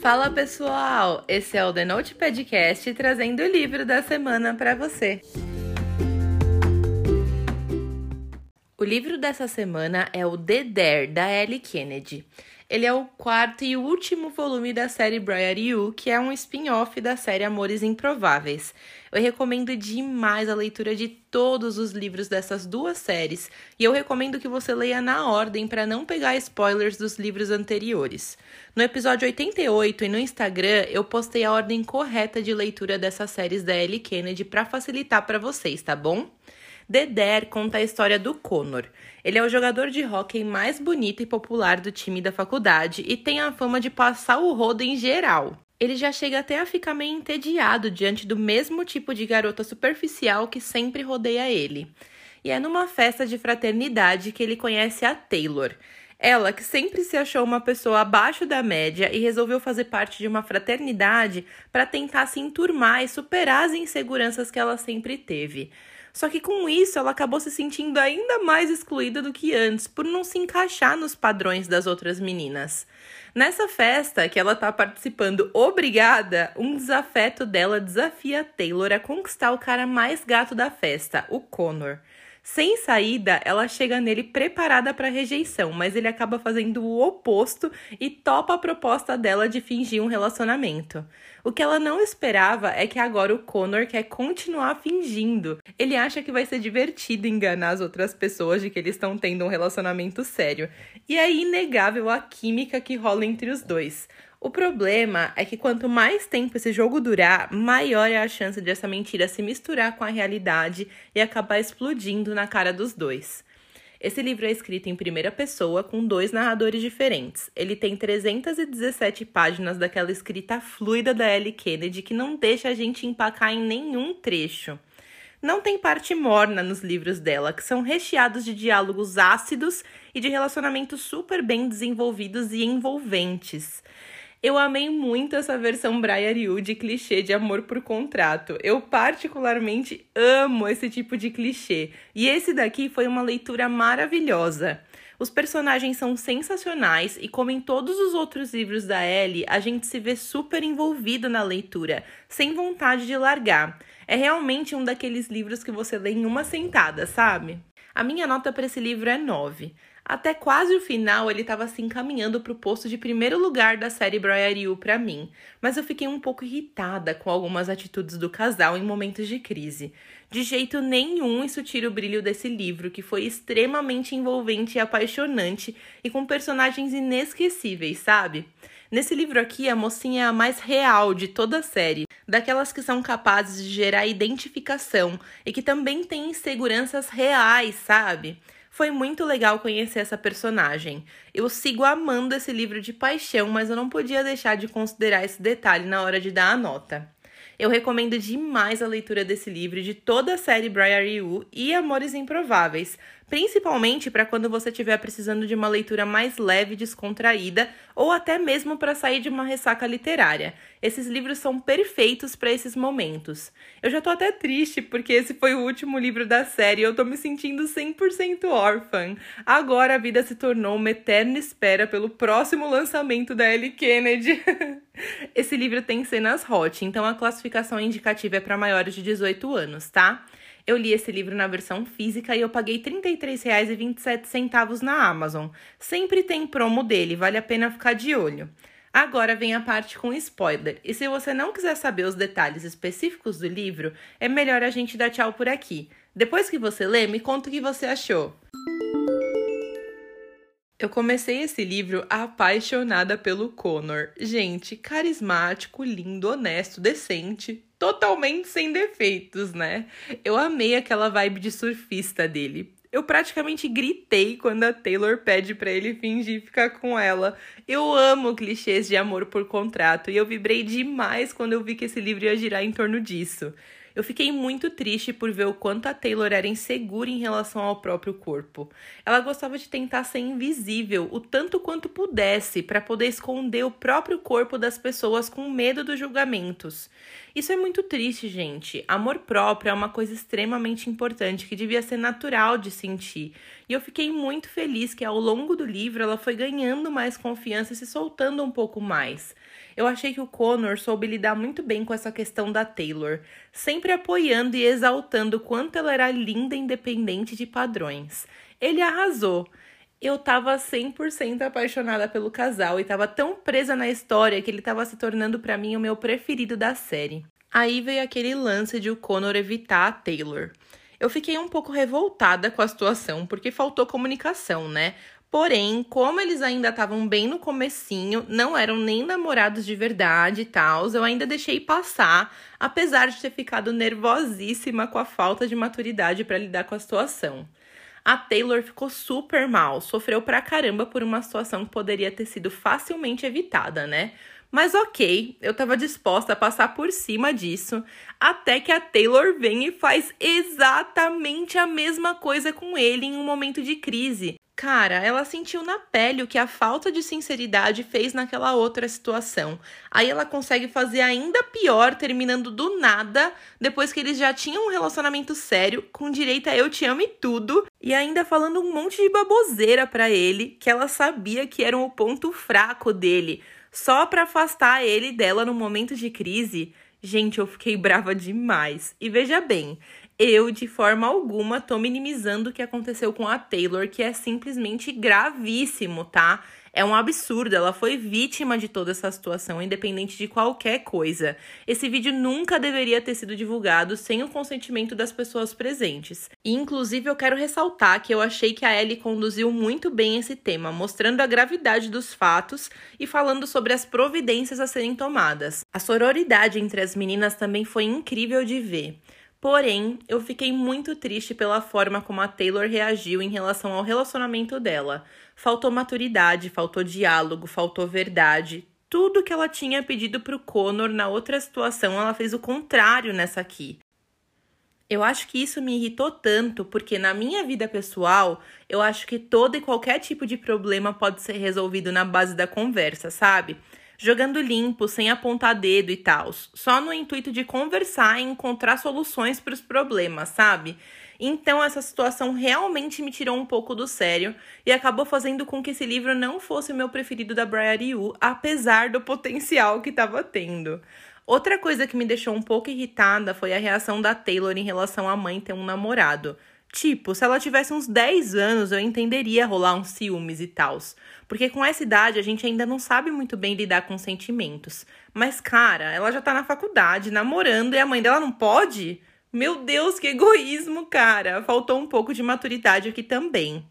Fala pessoal, esse é o The Note Podcast trazendo o livro da semana para você. O livro dessa semana é o The Dare, da Ellie Kennedy. Ele é o quarto e último volume da série Briar You, que é um spin-off da série Amores Improváveis. Eu recomendo demais a leitura de todos os livros dessas duas séries, e eu recomendo que você leia na ordem para não pegar spoilers dos livros anteriores. No episódio 88 e no Instagram, eu postei a ordem correta de leitura dessas séries da Ellie Kennedy para facilitar para vocês, tá bom? Dare conta a história do Connor. Ele é o jogador de hóquei mais bonito e popular do time da faculdade e tem a fama de passar o rodo em geral. Ele já chega até a ficar meio entediado diante do mesmo tipo de garota superficial que sempre rodeia ele. E é numa festa de fraternidade que ele conhece a Taylor. Ela, que sempre se achou uma pessoa abaixo da média e resolveu fazer parte de uma fraternidade para tentar se enturmar e superar as inseguranças que ela sempre teve. Só que com isso ela acabou se sentindo ainda mais excluída do que antes, por não se encaixar nos padrões das outras meninas. Nessa festa que ela tá participando obrigada, um desafeto dela desafia Taylor a conquistar o cara mais gato da festa, o Connor. Sem saída, ela chega nele preparada para rejeição, mas ele acaba fazendo o oposto e topa a proposta dela de fingir um relacionamento. O que ela não esperava é que agora o Connor quer continuar fingindo. Ele acha que vai ser divertido enganar as outras pessoas de que eles estão tendo um relacionamento sério. E é inegável a química que rola entre os dois. O problema é que quanto mais tempo esse jogo durar, maior é a chance de essa mentira se misturar com a realidade e acabar explodindo na cara dos dois. Esse livro é escrito em primeira pessoa com dois narradores diferentes. Ele tem 317 páginas daquela escrita fluida da Ellie Kennedy que não deixa a gente empacar em nenhum trecho. Não tem parte morna nos livros dela, que são recheados de diálogos ácidos e de relacionamentos super bem desenvolvidos e envolventes. Eu amei muito essa versão Briar Yu de clichê de amor por contrato. Eu particularmente amo esse tipo de clichê. E esse daqui foi uma leitura maravilhosa. Os personagens são sensacionais e, como em todos os outros livros da Ellie, a gente se vê super envolvido na leitura, sem vontade de largar. É realmente um daqueles livros que você lê em uma sentada, sabe? A minha nota para esse livro é 9. Até quase o final, ele estava se encaminhando para o posto de primeiro lugar da série Briar You para mim, mas eu fiquei um pouco irritada com algumas atitudes do casal em momentos de crise. De jeito nenhum isso tira o brilho desse livro, que foi extremamente envolvente e apaixonante e com personagens inesquecíveis, sabe? Nesse livro aqui, a mocinha é a mais real de toda a série, daquelas que são capazes de gerar identificação e que também têm inseguranças reais, sabe? Foi muito legal conhecer essa personagem. Eu sigo amando esse livro de paixão, mas eu não podia deixar de considerar esse detalhe na hora de dar a nota. Eu recomendo demais a leitura desse livro de toda a série Briar Yu e Amores Improváveis, principalmente para quando você estiver precisando de uma leitura mais leve e descontraída, ou até mesmo para sair de uma ressaca literária. Esses livros são perfeitos para esses momentos. Eu já tô até triste porque esse foi o último livro da série e eu tô me sentindo 100% órfã. Agora a vida se tornou uma eterna espera pelo próximo lançamento da Ellie Kennedy. esse livro tem cenas hot, então a classificação indicativa é para maiores de 18 anos, tá? Eu li esse livro na versão física e eu paguei R$ 33,27 na Amazon. Sempre tem promo dele, vale a pena ficar de olho. Agora vem a parte com spoiler. E se você não quiser saber os detalhes específicos do livro, é melhor a gente dar tchau por aqui. Depois que você lê, me conta o que você achou. Eu comecei esse livro apaixonada pelo Connor. Gente, carismático, lindo, honesto, decente, totalmente sem defeitos, né? Eu amei aquela vibe de surfista dele. Eu praticamente gritei quando a Taylor pede para ele fingir ficar com ela. Eu amo clichês de amor por contrato e eu vibrei demais quando eu vi que esse livro ia girar em torno disso. Eu fiquei muito triste por ver o quanto a Taylor era insegura em relação ao próprio corpo. Ela gostava de tentar ser invisível o tanto quanto pudesse para poder esconder o próprio corpo das pessoas com medo dos julgamentos. Isso é muito triste, gente. Amor próprio é uma coisa extremamente importante que devia ser natural de sentir. E eu fiquei muito feliz que ao longo do livro ela foi ganhando mais confiança e se soltando um pouco mais. Eu achei que o Connor soube lidar muito bem com essa questão da Taylor, sempre apoiando e exaltando quanto ela era linda independente de padrões. Ele arrasou. Eu tava 100% apaixonada pelo casal e tava tão presa na história que ele tava se tornando para mim o meu preferido da série. Aí veio aquele lance de o Connor evitar a Taylor. Eu fiquei um pouco revoltada com a situação, porque faltou comunicação, né? Porém, como eles ainda estavam bem no comecinho, não eram nem namorados de verdade e tal, eu ainda deixei passar, apesar de ter ficado nervosíssima com a falta de maturidade para lidar com a situação. A Taylor ficou super mal, sofreu pra caramba por uma situação que poderia ter sido facilmente evitada, né? Mas ok, eu tava disposta a passar por cima disso, até que a Taylor vem e faz exatamente a mesma coisa com ele em um momento de crise. Cara, ela sentiu na pele o que a falta de sinceridade fez naquela outra situação. Aí ela consegue fazer ainda pior, terminando do nada, depois que eles já tinham um relacionamento sério, com direito a eu te amo e tudo, e ainda falando um monte de baboseira para ele, que ela sabia que era o ponto fraco dele, só para afastar ele dela no momento de crise. Gente, eu fiquei brava demais. E veja bem, eu, de forma alguma, tô minimizando o que aconteceu com a Taylor, que é simplesmente gravíssimo, tá? É um absurdo, ela foi vítima de toda essa situação, independente de qualquer coisa. Esse vídeo nunca deveria ter sido divulgado sem o consentimento das pessoas presentes. E, inclusive, eu quero ressaltar que eu achei que a Ellie conduziu muito bem esse tema, mostrando a gravidade dos fatos e falando sobre as providências a serem tomadas. A sororidade entre as meninas também foi incrível de ver. Porém, eu fiquei muito triste pela forma como a Taylor reagiu em relação ao relacionamento dela. Faltou maturidade, faltou diálogo, faltou verdade. Tudo que ela tinha pedido pro Connor na outra situação, ela fez o contrário nessa aqui. Eu acho que isso me irritou tanto, porque na minha vida pessoal, eu acho que todo e qualquer tipo de problema pode ser resolvido na base da conversa, sabe? Jogando limpo, sem apontar dedo e tal, só no intuito de conversar e encontrar soluções para os problemas, sabe? Então essa situação realmente me tirou um pouco do sério e acabou fazendo com que esse livro não fosse o meu preferido da Briar Yu, apesar do potencial que estava tendo. Outra coisa que me deixou um pouco irritada foi a reação da Taylor em relação à mãe ter um namorado. Tipo, se ela tivesse uns 10 anos, eu entenderia rolar uns ciúmes e tals. Porque com essa idade a gente ainda não sabe muito bem lidar com sentimentos. Mas, cara, ela já tá na faculdade, namorando, e a mãe dela não pode? Meu Deus, que egoísmo, cara! Faltou um pouco de maturidade aqui também.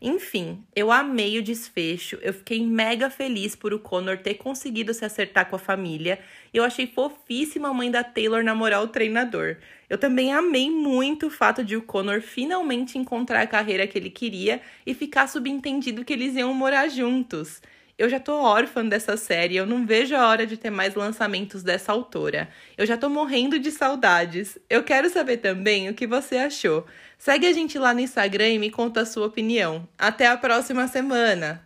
Enfim, eu amei o desfecho. Eu fiquei mega feliz por o Connor ter conseguido se acertar com a família. Eu achei fofíssima a mãe da Taylor namorar o treinador. Eu também amei muito o fato de o Connor finalmente encontrar a carreira que ele queria e ficar subentendido que eles iam morar juntos. Eu já tô órfã dessa série, eu não vejo a hora de ter mais lançamentos dessa autora. Eu já tô morrendo de saudades. Eu quero saber também o que você achou. Segue a gente lá no Instagram e me conta a sua opinião. Até a próxima semana!